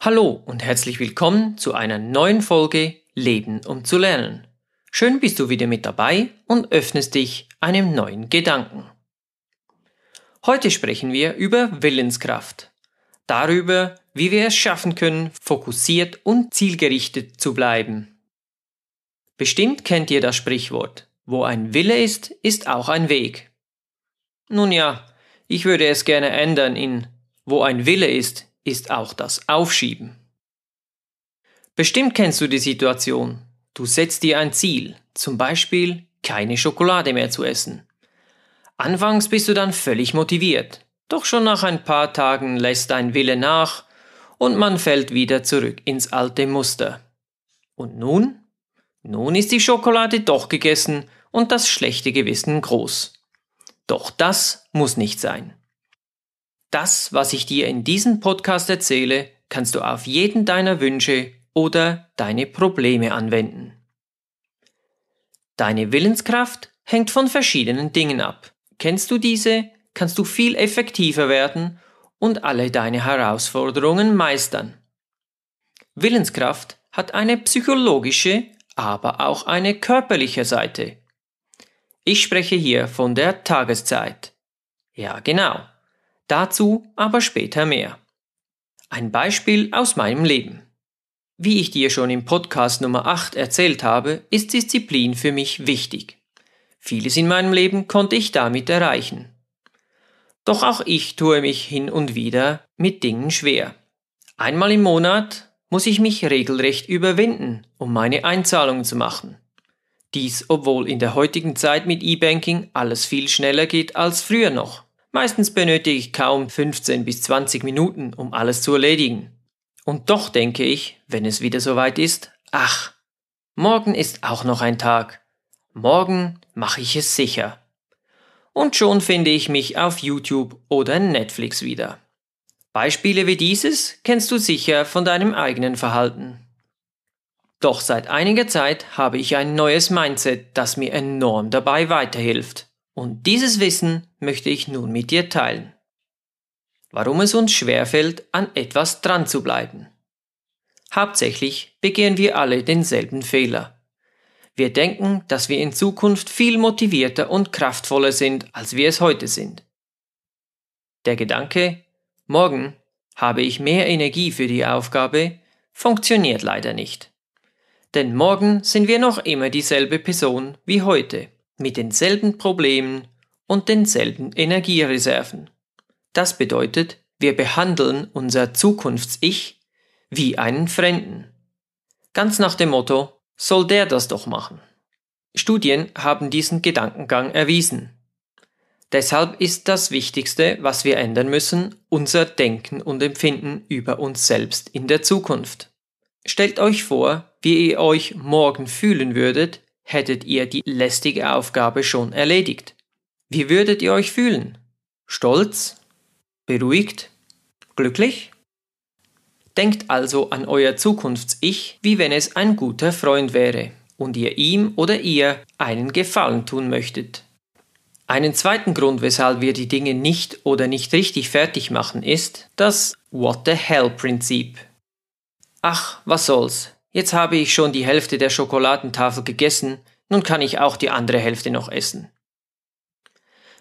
Hallo und herzlich willkommen zu einer neuen Folge Leben um zu lernen. Schön bist du wieder mit dabei und öffnest dich einem neuen Gedanken. Heute sprechen wir über Willenskraft. Darüber, wie wir es schaffen können, fokussiert und zielgerichtet zu bleiben. Bestimmt kennt ihr das Sprichwort. Wo ein Wille ist, ist auch ein Weg. Nun ja, ich würde es gerne ändern in Wo ein Wille ist, ist auch das Aufschieben. Bestimmt kennst du die Situation. Du setzt dir ein Ziel, zum Beispiel keine Schokolade mehr zu essen. Anfangs bist du dann völlig motiviert, doch schon nach ein paar Tagen lässt dein Wille nach und man fällt wieder zurück ins alte Muster. Und nun? Nun ist die Schokolade doch gegessen und das schlechte Gewissen groß. Doch das muss nicht sein. Das, was ich dir in diesem Podcast erzähle, kannst du auf jeden deiner Wünsche oder deine Probleme anwenden. Deine Willenskraft hängt von verschiedenen Dingen ab. Kennst du diese, kannst du viel effektiver werden und alle deine Herausforderungen meistern. Willenskraft hat eine psychologische, aber auch eine körperliche Seite. Ich spreche hier von der Tageszeit. Ja, genau. Dazu aber später mehr. Ein Beispiel aus meinem Leben. Wie ich dir schon im Podcast Nummer 8 erzählt habe, ist Disziplin für mich wichtig. Vieles in meinem Leben konnte ich damit erreichen. Doch auch ich tue mich hin und wieder mit Dingen schwer. Einmal im Monat muss ich mich regelrecht überwinden, um meine Einzahlungen zu machen. Dies, obwohl in der heutigen Zeit mit E-Banking alles viel schneller geht als früher noch. Meistens benötige ich kaum 15 bis 20 Minuten, um alles zu erledigen. Und doch denke ich, wenn es wieder soweit ist, ach, morgen ist auch noch ein Tag. Morgen mache ich es sicher. Und schon finde ich mich auf YouTube oder Netflix wieder. Beispiele wie dieses kennst du sicher von deinem eigenen Verhalten. Doch seit einiger Zeit habe ich ein neues Mindset, das mir enorm dabei weiterhilft. Und dieses Wissen möchte ich nun mit dir teilen. Warum es uns schwerfällt, an etwas dran zu bleiben. Hauptsächlich begehen wir alle denselben Fehler. Wir denken, dass wir in Zukunft viel motivierter und kraftvoller sind, als wir es heute sind. Der Gedanke, morgen habe ich mehr Energie für die Aufgabe, funktioniert leider nicht. Denn morgen sind wir noch immer dieselbe Person wie heute mit denselben Problemen und denselben Energiereserven. Das bedeutet, wir behandeln unser Zukunfts-Ich wie einen Fremden. Ganz nach dem Motto, soll der das doch machen. Studien haben diesen Gedankengang erwiesen. Deshalb ist das Wichtigste, was wir ändern müssen, unser Denken und Empfinden über uns selbst in der Zukunft. Stellt euch vor, wie ihr euch morgen fühlen würdet, hättet ihr die lästige Aufgabe schon erledigt. Wie würdet ihr euch fühlen? Stolz? Beruhigt? Glücklich? Denkt also an euer Zukunfts-Ich, wie wenn es ein guter Freund wäre und ihr ihm oder ihr einen Gefallen tun möchtet. Einen zweiten Grund, weshalb wir die Dinge nicht oder nicht richtig fertig machen, ist das What the Hell Prinzip. Ach, was soll's, Jetzt habe ich schon die Hälfte der Schokoladentafel gegessen, nun kann ich auch die andere Hälfte noch essen.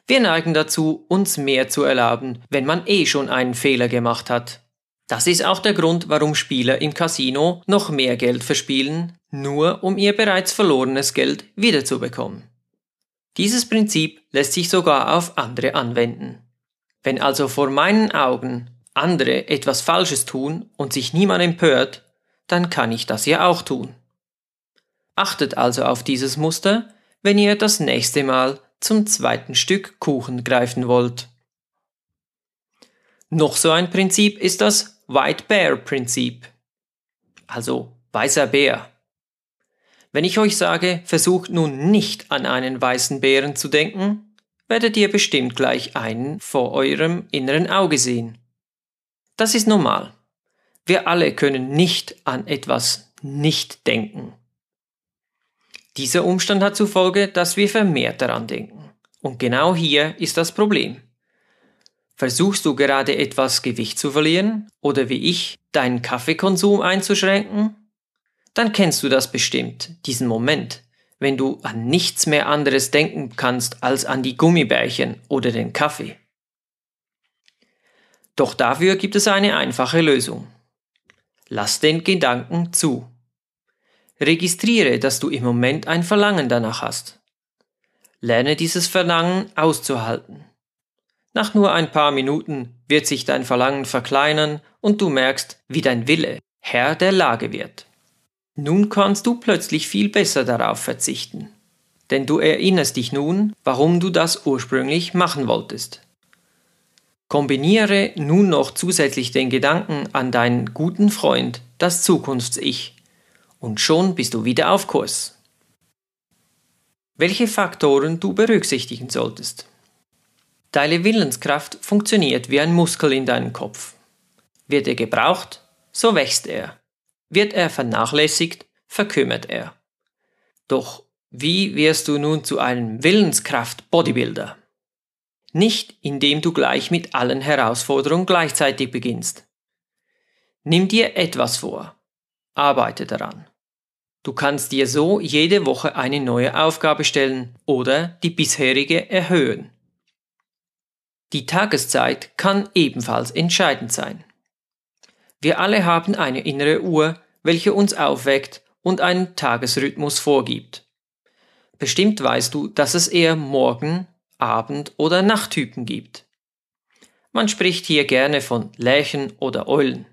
Wir neigen dazu, uns mehr zu erlauben, wenn man eh schon einen Fehler gemacht hat. Das ist auch der Grund, warum Spieler im Casino noch mehr Geld verspielen, nur um ihr bereits verlorenes Geld wiederzubekommen. Dieses Prinzip lässt sich sogar auf andere anwenden. Wenn also vor meinen Augen andere etwas Falsches tun und sich niemand empört, dann kann ich das ja auch tun. Achtet also auf dieses Muster, wenn ihr das nächste Mal zum zweiten Stück Kuchen greifen wollt. Noch so ein Prinzip ist das White Bear Prinzip, also weißer Bär. Wenn ich euch sage, versucht nun nicht an einen weißen Bären zu denken, werdet ihr bestimmt gleich einen vor eurem inneren Auge sehen. Das ist normal. Wir alle können nicht an etwas nicht denken. Dieser Umstand hat zur Folge, dass wir vermehrt daran denken. Und genau hier ist das Problem. Versuchst du gerade etwas Gewicht zu verlieren oder wie ich deinen Kaffeekonsum einzuschränken? Dann kennst du das bestimmt, diesen Moment, wenn du an nichts mehr anderes denken kannst als an die Gummibärchen oder den Kaffee. Doch dafür gibt es eine einfache Lösung. Lass den Gedanken zu. Registriere, dass du im Moment ein Verlangen danach hast. Lerne dieses Verlangen auszuhalten. Nach nur ein paar Minuten wird sich dein Verlangen verkleinern und du merkst, wie dein Wille Herr der Lage wird. Nun kannst du plötzlich viel besser darauf verzichten. Denn du erinnerst dich nun, warum du das ursprünglich machen wolltest. Kombiniere nun noch zusätzlich den Gedanken an deinen guten Freund, das Zukunfts-Ich, und schon bist du wieder auf Kurs. Welche Faktoren du berücksichtigen solltest. Deine Willenskraft funktioniert wie ein Muskel in deinem Kopf. Wird er gebraucht, so wächst er. Wird er vernachlässigt, verkümmert er. Doch wie wirst du nun zu einem Willenskraft-Bodybuilder? Nicht indem du gleich mit allen Herausforderungen gleichzeitig beginnst. Nimm dir etwas vor. Arbeite daran. Du kannst dir so jede Woche eine neue Aufgabe stellen oder die bisherige erhöhen. Die Tageszeit kann ebenfalls entscheidend sein. Wir alle haben eine innere Uhr, welche uns aufweckt und einen Tagesrhythmus vorgibt. Bestimmt weißt du, dass es eher Morgen-, Abend- oder Nachttypen gibt. Man spricht hier gerne von Lerchen oder Eulen.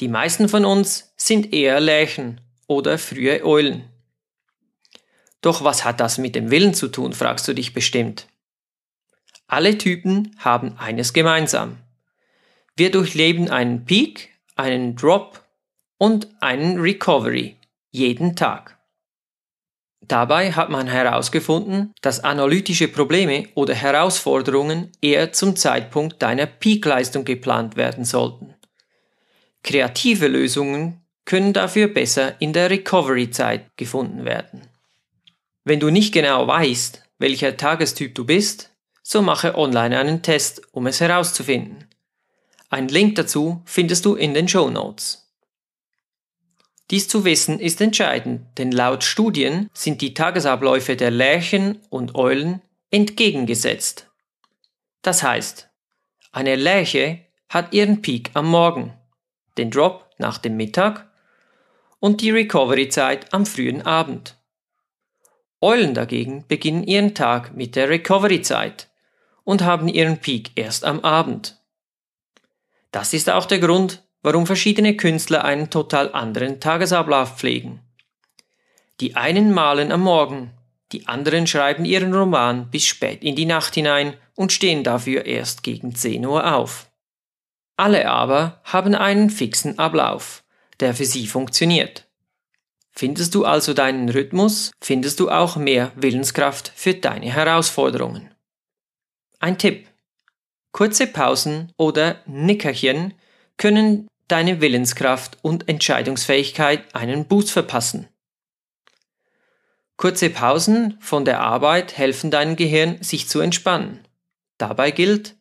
Die meisten von uns sind eher Lerchen oder frühe Eulen. Doch was hat das mit dem Willen zu tun, fragst du dich bestimmt. Alle Typen haben eines gemeinsam. Wir durchleben einen Peak, einen Drop und einen Recovery jeden Tag. Dabei hat man herausgefunden, dass analytische Probleme oder Herausforderungen eher zum Zeitpunkt deiner Peakleistung geplant werden sollten. Kreative Lösungen können dafür besser in der Recovery-Zeit gefunden werden. Wenn du nicht genau weißt, welcher Tagestyp du bist, so mache online einen Test, um es herauszufinden. Ein Link dazu findest du in den Show Notes. Dies zu wissen ist entscheidend, denn laut Studien sind die Tagesabläufe der Lerchen und Eulen entgegengesetzt. Das heißt, eine Lerche hat ihren Peak am Morgen, den Drop nach dem Mittag und die Recovery-Zeit am frühen Abend. Eulen dagegen beginnen ihren Tag mit der Recovery-Zeit und haben ihren Peak erst am Abend. Das ist auch der Grund, warum verschiedene Künstler einen total anderen Tagesablauf pflegen. Die einen malen am Morgen, die anderen schreiben ihren Roman bis spät in die Nacht hinein und stehen dafür erst gegen 10 Uhr auf. Alle aber haben einen fixen Ablauf, der für sie funktioniert. Findest du also deinen Rhythmus, findest du auch mehr Willenskraft für deine Herausforderungen. Ein Tipp. Kurze Pausen oder Nickerchen können deine Willenskraft und Entscheidungsfähigkeit einen Boost verpassen. Kurze Pausen von der Arbeit helfen deinem Gehirn, sich zu entspannen. Dabei gilt,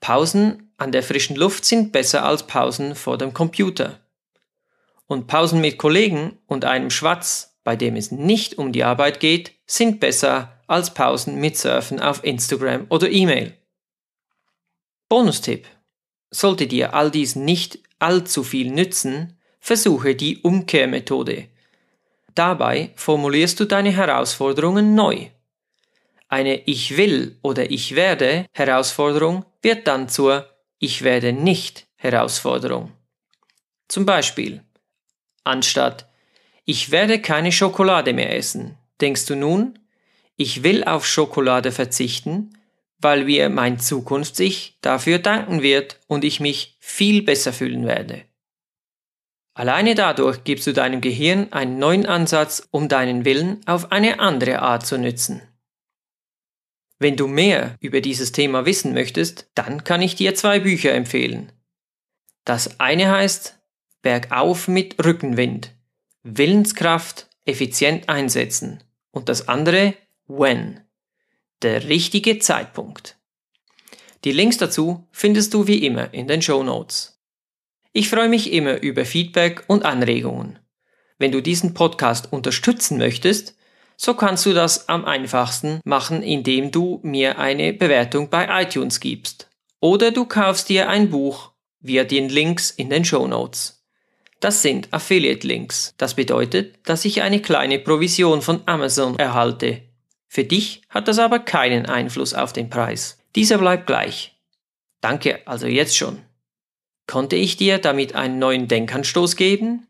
Pausen an der frischen Luft sind besser als Pausen vor dem Computer. Und Pausen mit Kollegen und einem Schwatz, bei dem es nicht um die Arbeit geht, sind besser als Pausen mit Surfen auf Instagram oder E-Mail. Bonustipp. Sollte dir all dies nicht allzu viel nützen, versuche die Umkehrmethode. Dabei formulierst du deine Herausforderungen neu. Eine Ich will oder Ich werde Herausforderung wird dann zur Ich werde nicht Herausforderung. Zum Beispiel, anstatt Ich werde keine Schokolade mehr essen, denkst du nun, ich will auf Schokolade verzichten, weil mir mein Zukunfts-Ich dafür danken wird und ich mich viel besser fühlen werde. Alleine dadurch gibst du deinem Gehirn einen neuen Ansatz, um deinen Willen auf eine andere Art zu nützen. Wenn du mehr über dieses Thema wissen möchtest, dann kann ich dir zwei Bücher empfehlen. Das eine heißt Bergauf mit Rückenwind. Willenskraft effizient einsetzen. Und das andere When. Der richtige Zeitpunkt. Die Links dazu findest du wie immer in den Show Notes. Ich freue mich immer über Feedback und Anregungen. Wenn du diesen Podcast unterstützen möchtest, so kannst du das am einfachsten machen, indem du mir eine Bewertung bei iTunes gibst. Oder du kaufst dir ein Buch via den Links in den Show Notes. Das sind Affiliate-Links. Das bedeutet, dass ich eine kleine Provision von Amazon erhalte. Für dich hat das aber keinen Einfluss auf den Preis. Dieser bleibt gleich. Danke also jetzt schon. Konnte ich dir damit einen neuen Denkanstoß geben?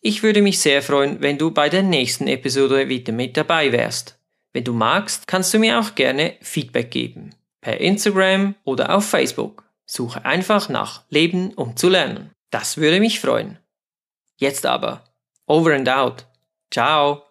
Ich würde mich sehr freuen, wenn du bei der nächsten Episode wieder mit dabei wärst. Wenn du magst, kannst du mir auch gerne Feedback geben. Per Instagram oder auf Facebook. Suche einfach nach Leben um zu lernen. Das würde mich freuen. Jetzt aber. Over and out. Ciao.